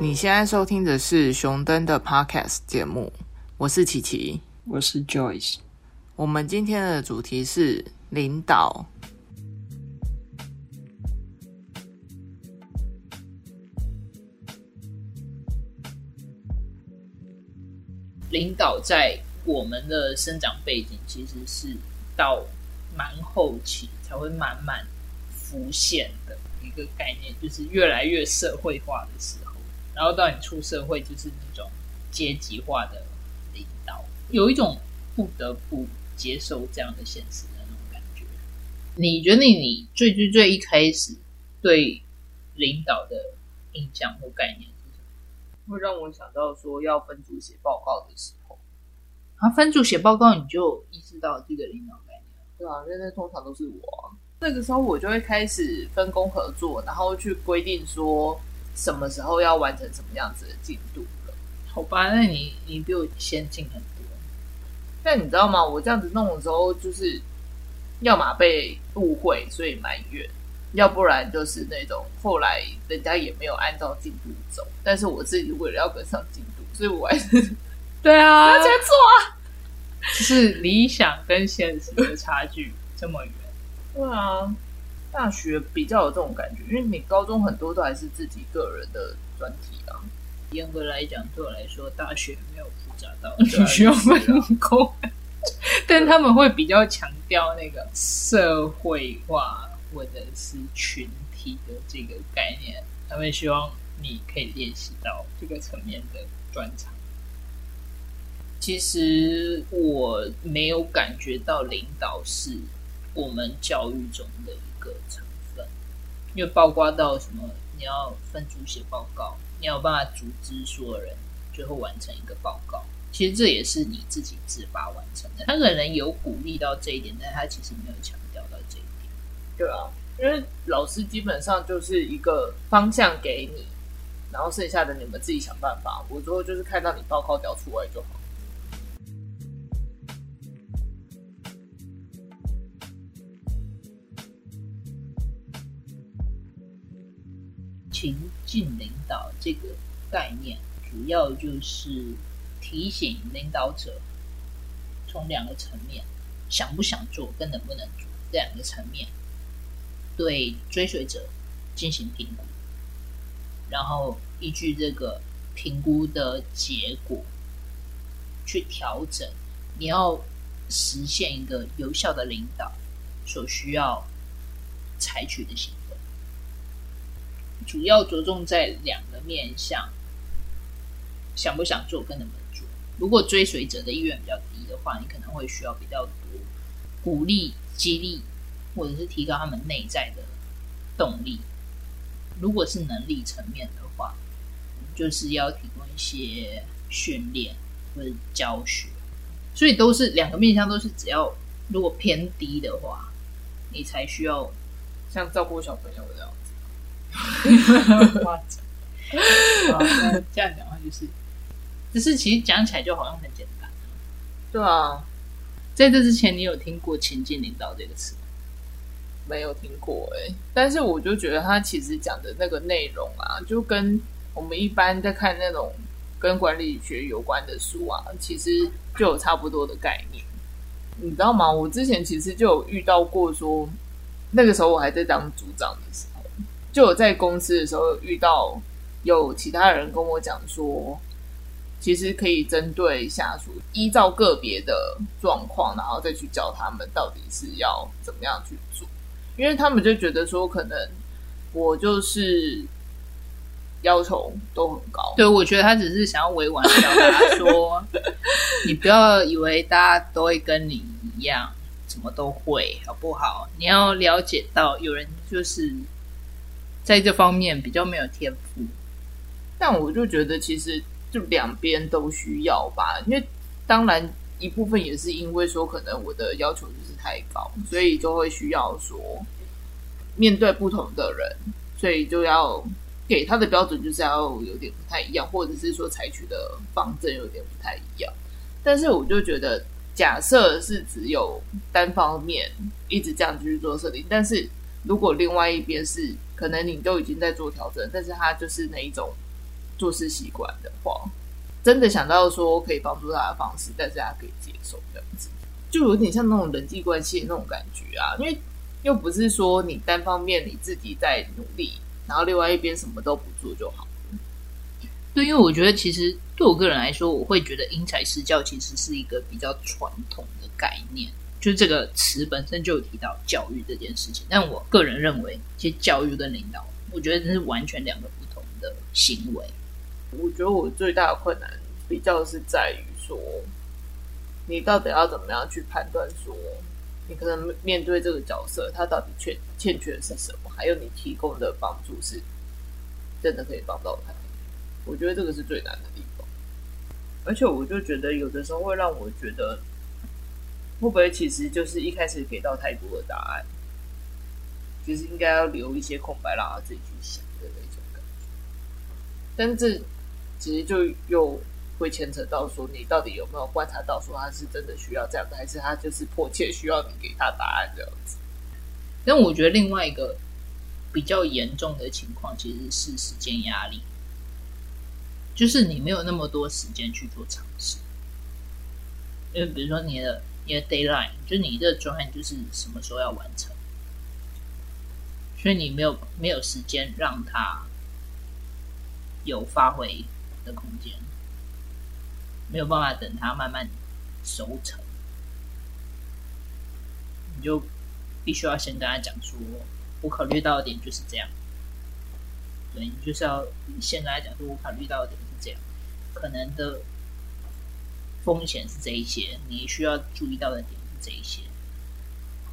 你现在收听的是熊登的 Podcast 节目，我是琪琪。我是 Joyce。我们今天的主题是领导。领导在我们的生长背景其实是到蛮后期才会慢慢浮现的一个概念，就是越来越社会化的时候，然后到你出社会就是那种阶级化的领导，有一种不得不接受这样的现实的那种感觉。你觉得你最最最一开始对领导的印象或概念是什么？会让我想到说要分组写报告的时候，啊，分组写报告你就意识到这个领导概念。对啊，因为那通常都是我啊、那个时候我就会开始分工合作，然后去规定说什么时候要完成什么样子的进度了。好吧，那你你比我先进很多。但你知道吗？我这样子弄的时候，就是要么被误会，所以埋怨；要不然就是那种后来人家也没有按照进度走，但是我自己为了要跟上进度，所以我还是对啊要去做啊。就是理想跟现实的差距这么远。对啊，大学比较有这种感觉，因为你高中很多都还是自己个人的专题啊。严格来讲，对我来说，大学没有复杂到你需要分工，但他们会比较强调那个社会化或者是群体的这个概念，他们希望你可以练习到这个层面的专长。其实我没有感觉到领导是我们教育中的一个成分，因为包括到什么，你要分组写报告，你要有办法组织所有人最后完成一个报告。其实这也是你自己自发完成的。他可能有鼓励到这一点，但他其实没有强调到这一点。对啊，因为老师基本上就是一个方向给你，然后剩下的你们自己想办法。我最后就是看到你报告交出来就好。情境领导这个概念，主要就是提醒领导者从两个层面，想不想做跟能不能做这两个层面，对追随者进行评估，然后依据这个评估的结果去调整你要实现一个有效的领导所需要采取的行动。主要着重在两个面向，想不想做跟能不能做。如果追随者的意愿比较低的话，你可能会需要比较多鼓励、激励，或者是提高他们内在的动力。如果是能力层面的话，就是要提供一些训练或者教学，所以都是两个面向，都是只要如果偏低的话，你才需要像照顾小朋友这样，夸张。这样讲话就是，只是其实讲起来就好像很简单。对啊，在这之前，你有听过情境领导这个词吗？没有听过哎、但是我就觉得他其实讲的那个内容啊，就跟我们一般在看那种跟管理学有关的书啊，其实就有差不多的概念。你知道吗？我之前其实就有遇到过说，那个时候我还在当组长的时候，就有在公司的时候遇到有其他人跟我讲说，其实可以针对下属依照个别的状况，然后再去教他们到底是要怎么样去做。因为他们就觉得说，可能我就是要求都很高，对，我觉得他只是想要委婉地表达说，你不要以为大家都会跟你一样，什么都会，好不好？你要了解到，有人就是在这方面比较没有天赋。但我就觉得其实就两边都需要吧，因为当然一部分也是因为说可能我的要求就是太高，所以就会需要说面对不同的人，所以就要给他的标准就是要有点不太一样，或者是说采取的方针有点不太一样。但是我就觉得，假设是只有单方面一直这样去做设定，但是如果另外一边是可能你都已经在做调整，但是他就是那一种做事习惯的话，真的想到说可以帮助他的方式，但是他可以接受这样子，就有点像那种人际关系的那种感觉啊。因为又不是说你单方面你自己在努力，然后另外一边什么都不做就好。对，因为我觉得其实对我个人来说，我会觉得因材施教其实是一个比较传统的概念，就这个词本身就有提到教育这件事情。但我个人认为，其实教育跟领导，我觉得这是完全两个不同的行为。我觉得我最大的困难比较是在于说，你到底要怎么样去判断说，你可能面对这个角色，他到底欠欠缺的是什么，还有你提供的帮助是真的可以帮到他。我觉得这个是最难的地方，而且我就觉得有的时候会让我觉得，会不会其实就是一开始给到太多的答案，其实应该要留一些空白让他自己去想的那种感觉。但这其实就又会牵扯到说，你到底有没有观察到说他是真的需要这样的，还是他就是迫切需要你给他答案这样子？但我觉得另外一个比较严重的情况其实是时间压力。就是你没有那么多时间去做尝试，因为比如说你的你的 d a y l i n e 就你这个专案就是什么时候要完成，所以你没有没有时间让它有发挥的空间，没有办法等它慢慢熟成，你就必须要先跟他讲说，我考虑到的点就是这样。对你就是要先跟他讲说，我考虑到的点是这样，可能的风险是这一些，你需要注意到的点是这一些，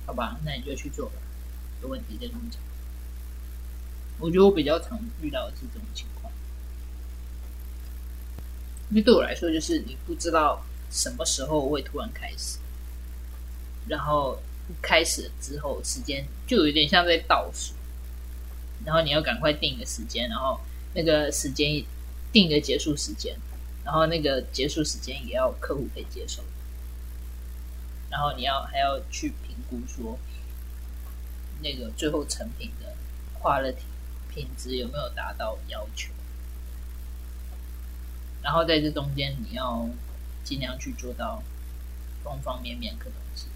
好吧？那你就去做吧，有问题再跟我讲。我觉得我比较常遇到的是这种情况，因为对我来说，就是你不知道什么时候会突然开始，然后开始之后，时间就有点像在倒数。然后你要赶快定一个时间，然后那个时间定一个结束时间，然后那个结束时间也要客户可以接受，然后你要还要去评估说那个最后成品的 quality 品质有没有达到要求，然后在这中间你要尽量去做到方方面面可东西。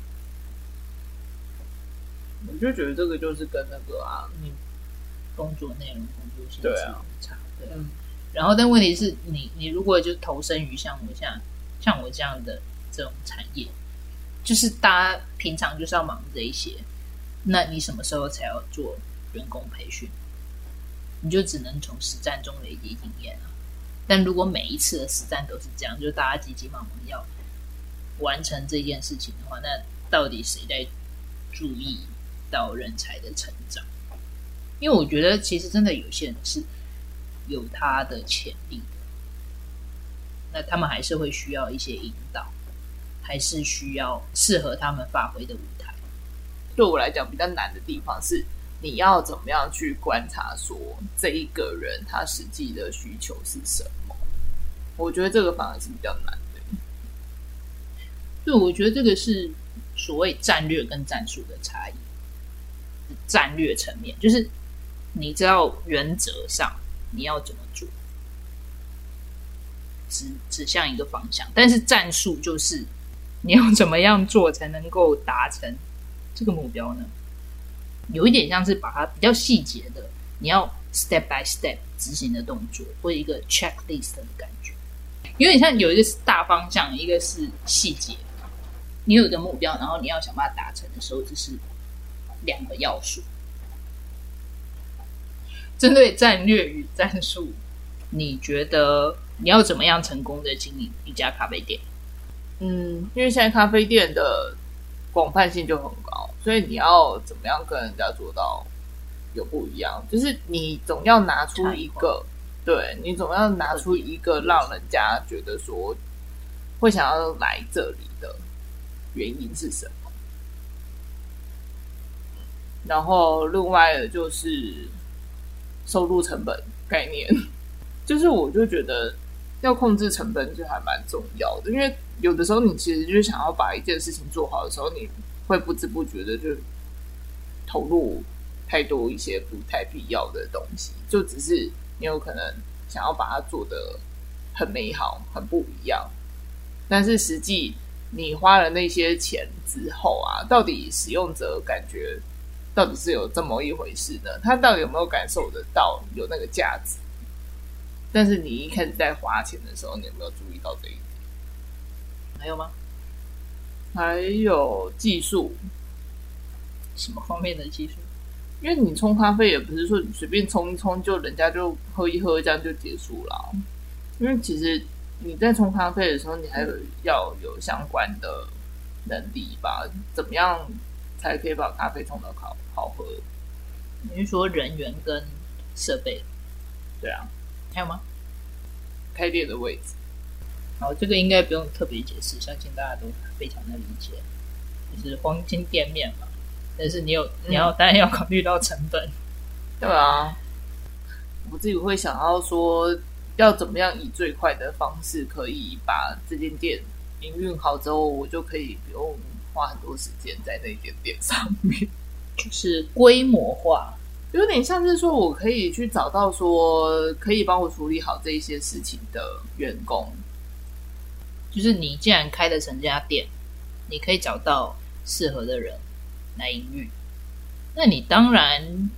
我就觉得这个就是跟那个啊，你。工作内容、工作性质差，对。然后，但问题是你，你如果就投身于像我像像我这样的这种产业，就是大家平常就是要忙这一些，那你什么时候才要做员工培训？你就只能从实战中累积经验啊。但如果每一次的实战都是这样，就大家急急忙忙要完成这件事情的话，那到底谁在注意到人才的成长？因为我觉得，其实真的有些人是有他的潜力，那他们还是会需要一些引导，还是需要适合他们发挥的舞台。对我来讲，比较难的地方是，你要怎么样去观察说这一个人他实际的需求是什么？我觉得这个反而是比较难的。对，我觉得这个是所谓战略跟战术的差异。战略层面就是。你知道原则上你要怎么做，指指向一个方向，但是战术就是你要怎么样做才能够达成这个目标呢？有一点像是把它比较细节的，你要 step by step 执行的动作，或一个 checklist 的感觉。有点像有一个大方向，一个是细节。你有一个目标，然后你要想办法达成的时候，这是两个要素。针对战略与战术，你觉得你要怎么样成功的经营一家咖啡店？嗯，因为现在咖啡店的广泛性就很高，所以你要怎么样跟人家做到有不一样？就是你总要拿出一个，对你总要拿出一个让人家觉得说会想要来这里的原因是什么？然后另外的就是。收入成本概念，就是我就觉得要控制成本就还蛮重要的，因为有的时候你其实就是想要把一件事情做好的时候，你会不知不觉的就投入太多一些不太必要的东西，就只是你有可能想要把它做的很美好、很不一样，但是实际你花了那些钱之后啊，到底使用者感觉到底是有这么一回事呢？他到底有没有感受得到有那个价值？但是你一开始在花钱的时候，你有没有注意到这一点？还有吗？还有技术，什么方面的技术？因为你冲咖啡也不是说你随便冲一冲就人家就喝一喝这样就结束了，因为其实你在冲咖啡的时候，你还有要有相关的能力吧？怎么样才可以把咖啡冲到好好喝？你是说人员跟设备？对啊，还有吗？开店的位置，好，这个应该不用特别解释，相信大家都非常的理解，就是黄金店面嘛。但是你有你要当然要考虑到成本，对啊。我自己会想要说，要怎么样以最快的方式可以把这间店营运好之后，我就可以不用花很多时间在那间店上面，就是规模化。有点像是说，我可以去找到说可以帮我处理好这一些事情的员工。就是你既然开了成家店，你可以找到适合的人来营运，那你当然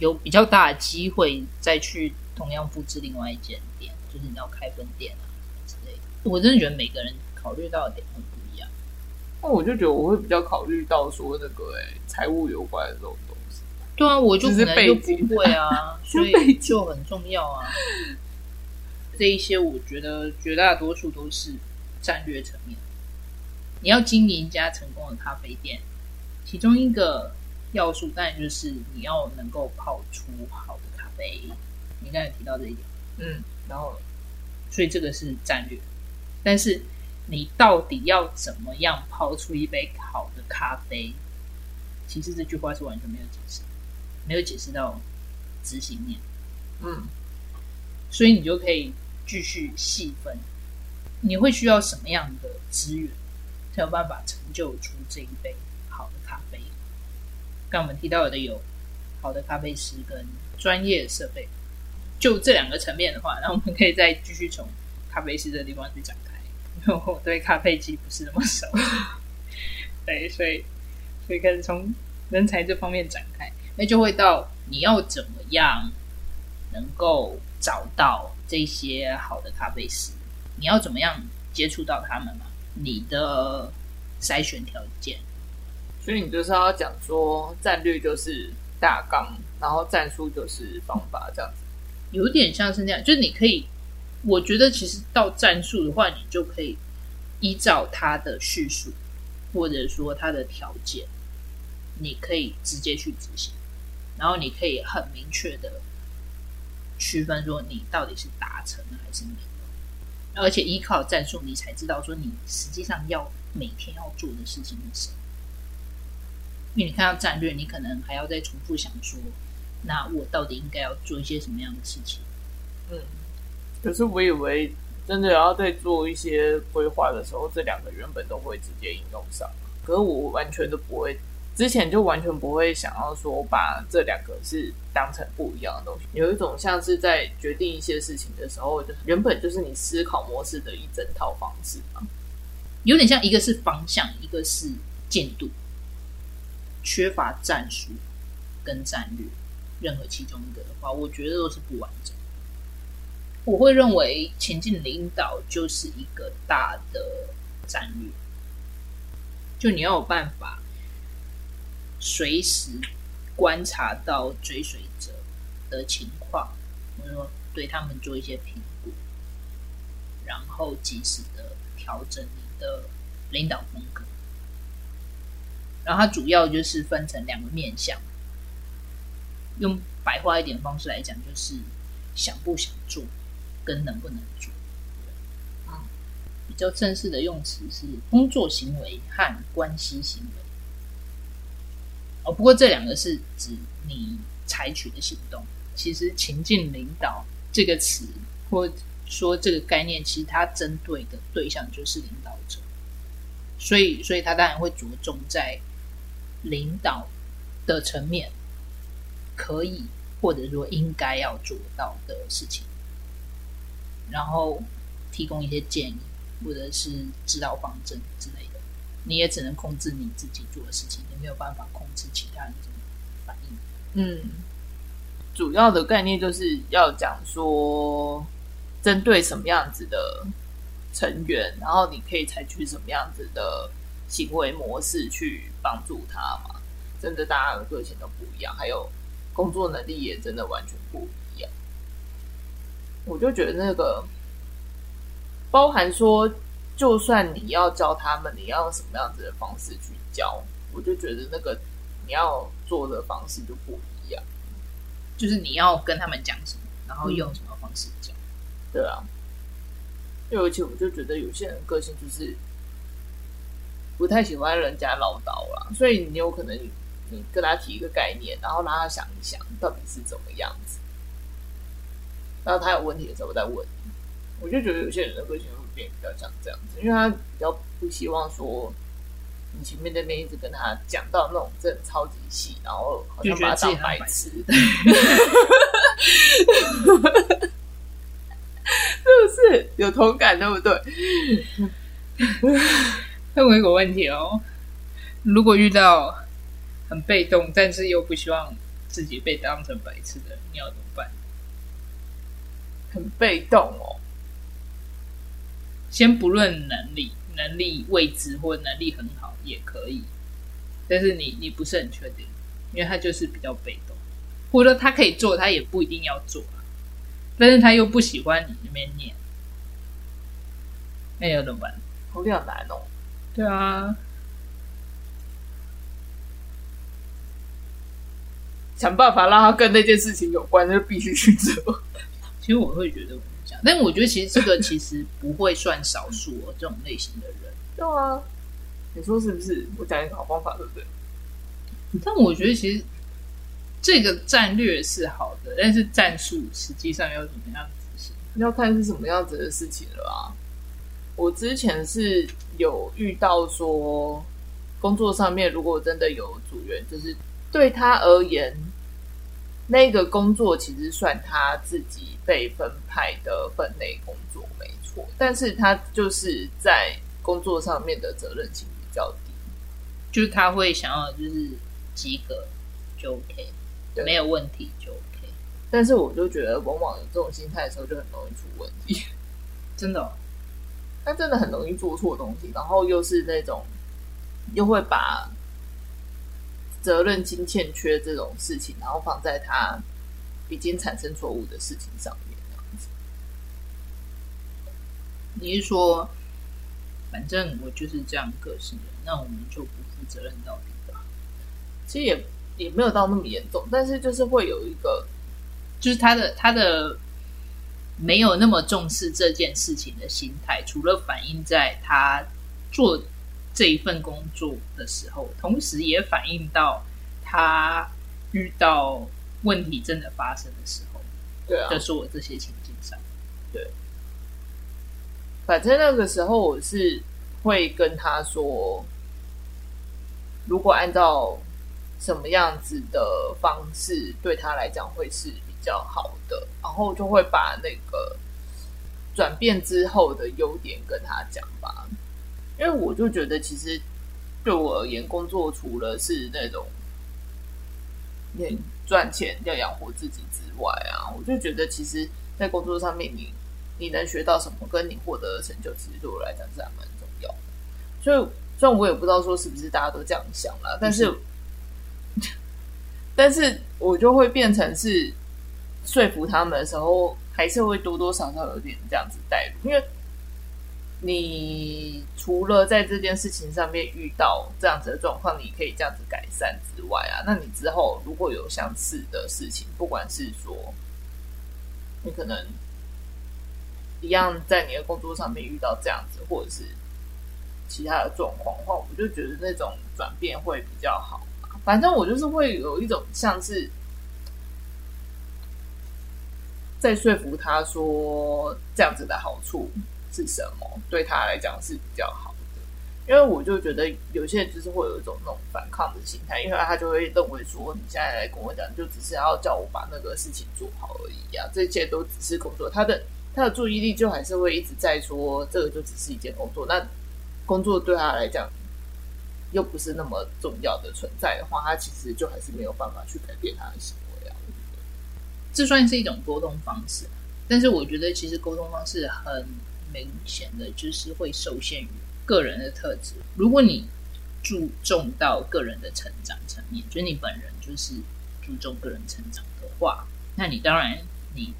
有比较大的机会再去同样复制另外一间店，就是你要开分店啊之类的。我真的觉得每个人考虑到的点会不一样。那我就觉得我会比较考虑到说那个哎财务有关的这种东西。对啊，我就只是可能就不会啊，所以就很重要啊。这一些我觉得绝大多数都是战略层面。你要经营一家成功的咖啡店，其中一个要素当然就是你要能够泡出好的咖啡。你刚才提到这一点，嗯，然后所以这个是战略。但是你到底要怎么样泡出一杯好的咖啡？其实这句话是完全没有解释，没有解释到执行面。嗯，所以你就可以继续细分，你会需要什么样的资源，才有办法成就出这一杯好的咖啡？刚我们提到的有好的咖啡师跟专业设备，就这两个层面的话，那我们可以再继续从咖啡师的地方去展开，因为我对咖啡机不是那么熟，对，所以所以开始从人才这方面展开，那就会到你要怎么样能够找到这些好的咖啡师？你要怎么样接触到他们嘛？你的筛选条件，所以你就是要讲说战略就是大纲，然后战术就是方法这样子。有点像是那样，就是你可以，我觉得其实到战术的话，你就可以依照他的叙述，或者说他的条件，你可以直接去执行，然后你可以很明确的区分说你到底是达成了还是没有，而且依靠战术，你才知道说你实际上要每天要做的事情是什么。因为你看到战略，你可能还要再重复想说，那我到底应该要做一些什么样的事情？嗯，可是我以为真的要在做一些规划的时候，这两个原本都会直接应用上，可是我完全都不会，之前就完全不会想要说把这两个是当成不一样的东西。有一种像是在决定一些事情的时候，就原本就是你思考模式的一整套方式嘛。有点像一个是方向，一个是进度，缺乏战术跟战略，任何其中一个的话，我觉得都是不完整。我会认为前进领导就是一个大的战略，就你要有办法随时观察到追随者的情况，或者说对他们做一些评估，然后及时的调整你的领导风格。然后它主要就是分成两个面向，用白话一点方式来讲，就是想不想做跟能不能做。嗯，比较正式的用词是工作行为和关系行为。哦，不过这两个是指你采取的行动。其实“情境领导”这个词，或说这个概念，其实它针对的对象就是领导者。所以，所以他当然会着重在领导的层面，可以或者说应该要做到的事情。然后提供一些建议，或者是指导方针之类的。你也只能控制你自己做的事情，你没有办法控制其他人怎么反应。嗯，主要的概念就是要讲说，针对什么样子的成员，然后你可以采取什么样子的行为模式去帮助他嘛。真的，大家的个性都不一样，还有工作能力也真的完全不一样。我就觉得那个包含说，就算你要教他们，你要用什么样子的方式去教，我就觉得那个你要做的方式就不一样。就是你要跟他们讲什么，然后用什么方式讲。对啊，就而且我就觉得有些人个性就是不太喜欢人家唠叨啦，所以你有可能你跟他提一个概念，然后让他想一想到底是怎么样子，然后他有问题的时候再问。我就觉得有些人的个性会变比较像这样子，因为他比较不希望说你前面那边一直跟他讲到那种真的超级细，然后好像把他当白痴。是不是有同感，对不对？问我一个问题哦，如果遇到很被动，但是又不希望自己被当成白痴的人，你要怎么办？很被动哦。先不论能力，能力未知或能力很好也可以，但是你你不是很确定，因为他就是比较被动，或者说他可以做，他也不一定要做啊。但是他又不喜欢你那边念，那要怎么办？好两难哦。对啊，想办法让他跟那件事情有关，就必须去做。其实我会觉得我这样，但我觉得其实这个其实不会算少数哦，这种类型的人。对啊，你说是不是？我讲一个好方法，对不对？但我觉得其实这个战略是好的，但是战术实际上要怎么样执行？要看是什么样子的事情了啊。我之前是有遇到说，工作上面如果真的有组员，就是对他而言，那个工作其实算他自己被分派的分内工作，没错。但是他就是在工作上面的责任心比较低，就是他会想要就是及格就 OK，没有问题就 OK。但是我就觉得，往往有这种心态的时候，就很容易出问题，真的。他真的很容易做错东西，然后又是那种又会把责任心欠缺这种事情，然后放在他已经产生错误的事情上面，这样子。你是说，反正我就是这样个性的，那我们就不负责任到底吧？其实也也没有到那么严重，但是就是会有一个，就是他的他的。没有那么重视这件事情的心态，除了反映在他做这一份工作的时候，同时也反映到他遇到问题真的发生的时候，对啊，就说我这些情境上，对，反正那个时候我是会跟他说，如果按照什么样子的方式对他来讲会是。比较好的，然后就会把那个转变之后的优点跟他讲吧。因为我就觉得，其实对我而言，工作除了是那种你赚钱要养活自己之外啊，我就觉得，其实，在工作上面，你你能学到什么，跟你获得的成就，其实对我来讲是还蛮重要的。所以，虽然我也不知道说是不是大家都这样想啦，但是，但是我就会变成是。说服他们的时候，还是会多多少少有点这样子带入，因为你除了在这件事情上面遇到这样子的状况，你可以这样子改善之外啊，那你之后如果有相似的事情，不管是说你可能一样在你的工作上面遇到这样子，或者是其他的状况的话，我就觉得那种转变会比较好。反正我就是会有一种像是。在说服他说这样子的好处是什么，对他来讲是比较好的。因为我就觉得有些人就是会有一种那种反抗的心态，因为他就会认为说你现在来跟我讲，就只是要叫我把那个事情做好而已啊，这些都只是工作。他的他的注意力就还是会一直在说这个就只是一件工作，那工作对他来讲又不是那么重要的存在的话，他其实就还是没有办法去改变他的行为啊。我觉得这算是一种沟通方式，但是我觉得其实沟通方式很明显的就是会受限于个人的特质。如果你注重到个人的成长层面，就是你本人就是注重个人成长的话，那你当然你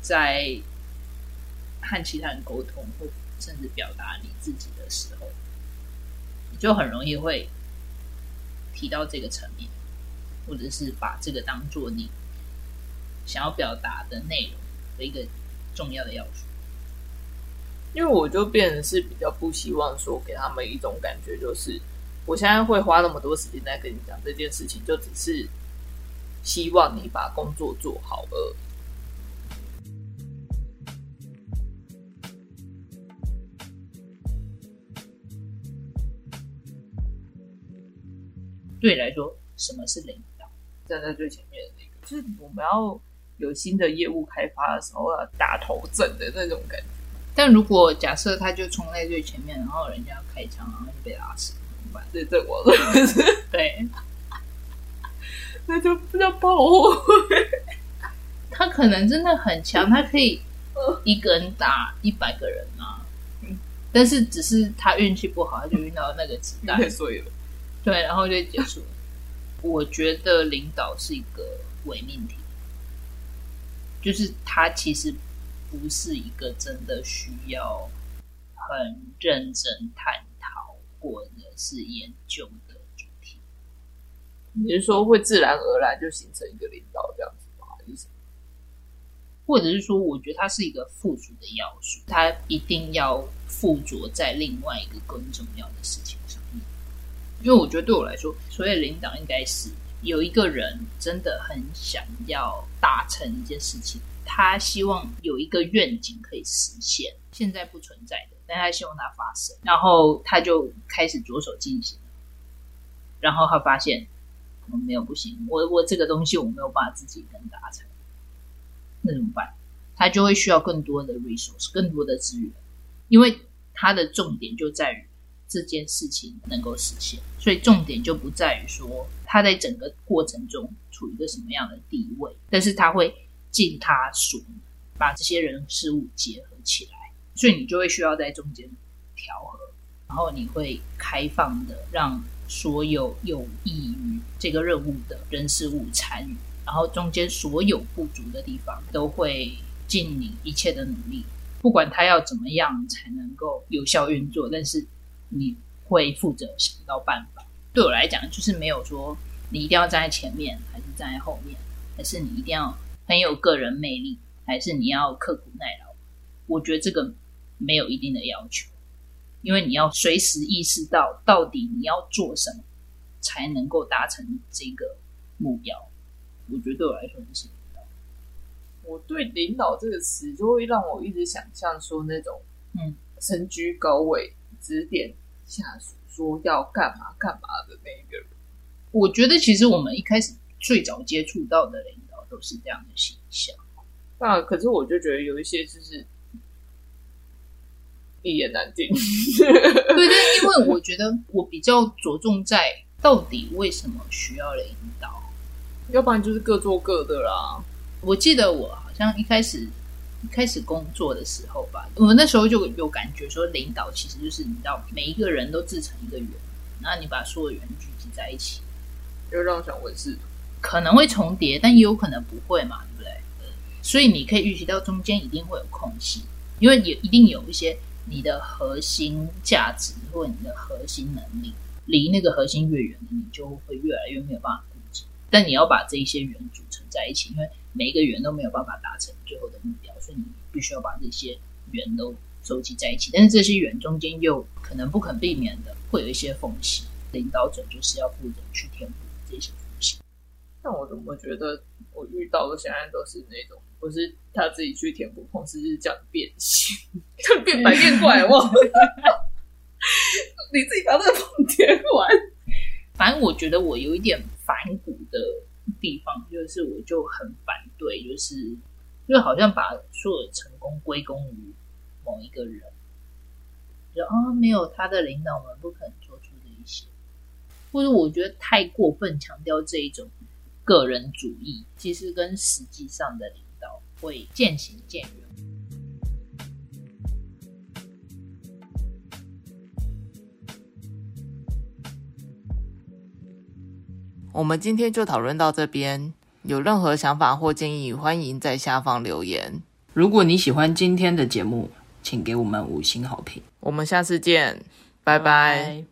在和其他人沟通或甚至表达你自己的时候，你就很容易会提到这个层面，或者是把这个当做你想要表达的内容的一个重要的要素。因为我就变成是比较不希望说给他们一种感觉，就是我现在会花那么多时间在跟你讲这件事情，就只是希望你把工作做好而已。对你来说，什么是领导？站在最前面的那个，就是我们要有新的业务开发的时候要打头阵的那种感觉。但如果假设他就冲在最前面，然后人家开枪，然后就被打死，怎么办？对，这我是对，那就不叫炮火。他可能真的很强，他可以一个人打一百个人啊。但是只是他运气不好，他就遇到那个子弹，太碎了。对，然后就结束了。我觉得领导是一个伪命题，就是他其实不是一个真的需要很认真探讨或者是研究的主题。你是说会自然而然就形成一个领导这样子吗？意思？或者是说，我觉得它是一个附属的要素，它一定要附着在另外一个更重要的事情上面。因为我觉得对我来说，所谓领导应该是有一个人真的很想要达成一件事情，他希望有一个愿景可以实现，现在不存在的，但他希望它发生，然后他就开始着手进行，然后他发现我没有不行，我我这个东西我没有办法自己能达成，那怎么办？他就会需要更多的 resource，更多的资源，因为他的重点就在于。这件事情能够实现，所以重点就不在于说他在整个过程中处于一个什么样的地位，但是他会尽他所能把这些人事物结合起来，所以你就会需要在中间调和，然后你会开放的让所有有益于这个任务的人事物参与，然后中间所有不足的地方都会尽你一切的努力，不管他要怎么样才能够有效运作，但是。你会负责想到办法。对我来讲，就是没有说你一定要站在前面，还是站在后面，还是你一定要很有个人魅力，还是你要刻苦耐劳。我觉得这个没有一定的要求，因为你要随时意识到到底你要做什么才能够达成这个目标。我觉得对我来说是领导。我对“领导”这个词就会让我一直想象说那种嗯，身居高位。指点下属说要干嘛干嘛的那一个人，我觉得其实我们一开始最早接触到的领导都是这样的形象。那可是我就觉得有一些就是一言难尽。对对，因为我觉得我比较着重在到底为什么需要领导，要不然就是各做各的啦。我记得我好像一开始。开始工作的时候吧，我们那时候就有感觉说，领导其实就是你知道，每一个人都自成一个圆，然后你把所有圆聚集在一起，就让我想问是可能会重叠，但也有可能不会嘛，对不对？所以你可以预期到中间一定会有空隙，因为也一定有一些你的核心价值或你的核心能力离那个核心越远，你就会越来越没有办法。但你要把这一些圆组成在一起，因为每一个圆都没有办法达成最后的目标。所以你必须要把这些圆都收集在一起，但是这些圆中间又可能不可避免的会有一些缝隙，领导者就是要负责去填补这些缝隙。但我怎么觉得我遇到的现在都是那种不是他自己去填补缝隙，是这样变形，他变白变怪哇！你自己把这个缝填完。反正我觉得我有一点反骨的地方，就是我就很反对，就是。就好像把所有成功归功于某一个人，就啊、没有他的领导，我们不可能做出这一些。或者我觉得太过分强调这一种个人主义，其实跟实际上的领导会渐行渐远。我们今天就讨论到这边，有任何想法或建议，欢迎在下方留言。如果你喜欢今天的节目，请给我们五星好评。我们下次见，拜拜